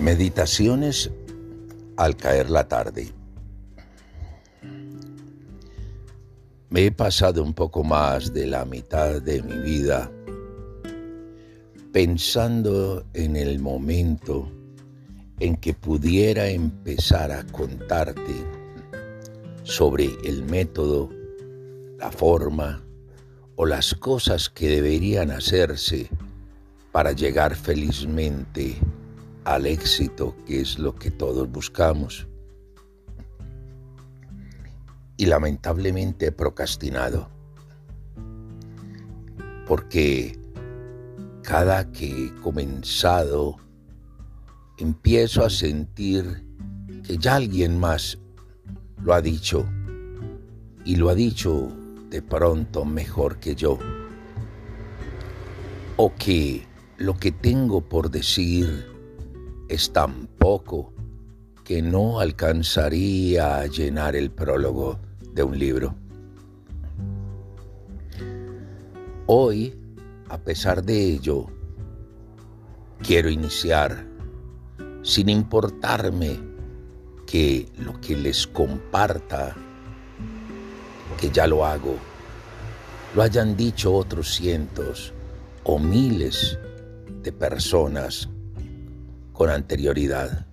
Meditaciones al caer la tarde. Me he pasado un poco más de la mitad de mi vida pensando en el momento en que pudiera empezar a contarte sobre el método, la forma o las cosas que deberían hacerse para llegar felizmente al éxito, que es lo que todos buscamos. Y lamentablemente he procrastinado, porque cada que he comenzado, empiezo a sentir que ya alguien más lo ha dicho, y lo ha dicho de pronto mejor que yo, o que lo que tengo por decir es tan poco que no alcanzaría a llenar el prólogo de un libro. Hoy, a pesar de ello, quiero iniciar sin importarme que lo que les comparta, que ya lo hago, lo hayan dicho otros cientos o miles de personas con anterioridad,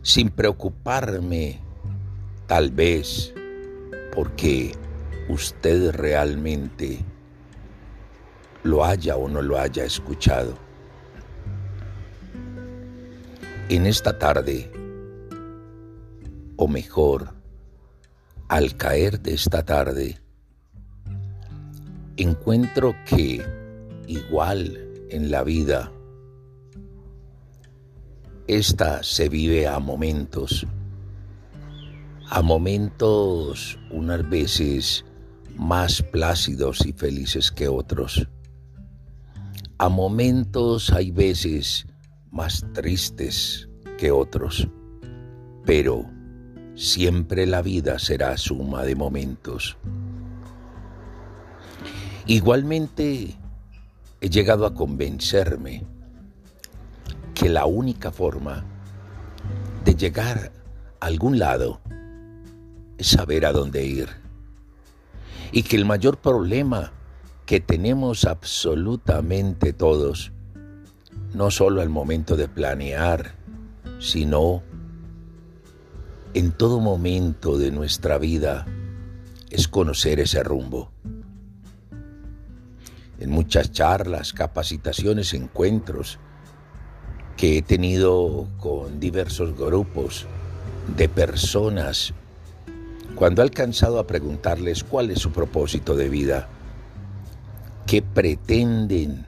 sin preocuparme tal vez porque usted realmente lo haya o no lo haya escuchado. En esta tarde, o mejor, al caer de esta tarde, encuentro que igual en la vida esta se vive a momentos, a momentos unas veces más plácidos y felices que otros. A momentos hay veces más tristes que otros, pero siempre la vida será suma de momentos. Igualmente, he llegado a convencerme que la única forma de llegar a algún lado es saber a dónde ir. Y que el mayor problema que tenemos absolutamente todos, no solo al momento de planear, sino en todo momento de nuestra vida, es conocer ese rumbo. En muchas charlas, capacitaciones, encuentros, que he tenido con diversos grupos de personas, cuando he alcanzado a preguntarles cuál es su propósito de vida, qué pretenden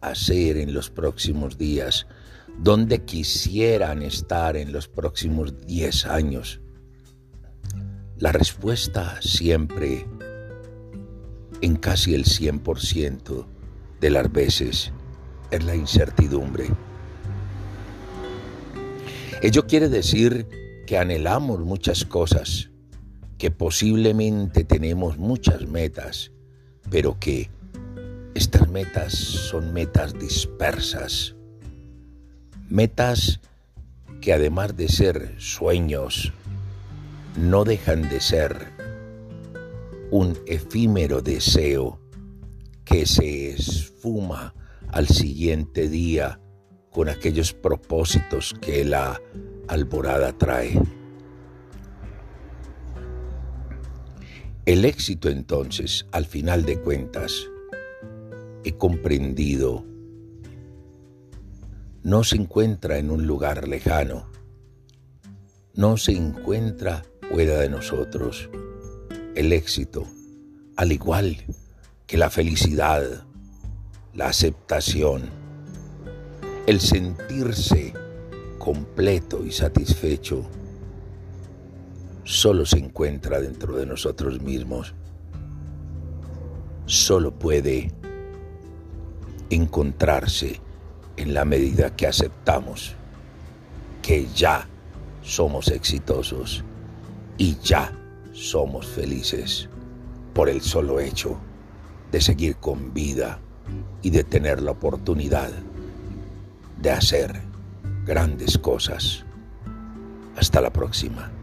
hacer en los próximos días, dónde quisieran estar en los próximos 10 años, la respuesta siempre, en casi el 100% de las veces, es la incertidumbre. Ello quiere decir que anhelamos muchas cosas, que posiblemente tenemos muchas metas, pero que estas metas son metas dispersas, metas que además de ser sueños, no dejan de ser un efímero deseo que se esfuma al siguiente día con aquellos propósitos que la alborada trae. El éxito entonces, al final de cuentas, he comprendido, no se encuentra en un lugar lejano, no se encuentra fuera de nosotros. El éxito, al igual que la felicidad, la aceptación, el sentirse completo y satisfecho solo se encuentra dentro de nosotros mismos. Solo puede encontrarse en la medida que aceptamos que ya somos exitosos y ya somos felices por el solo hecho de seguir con vida y de tener la oportunidad de hacer grandes cosas. Hasta la próxima.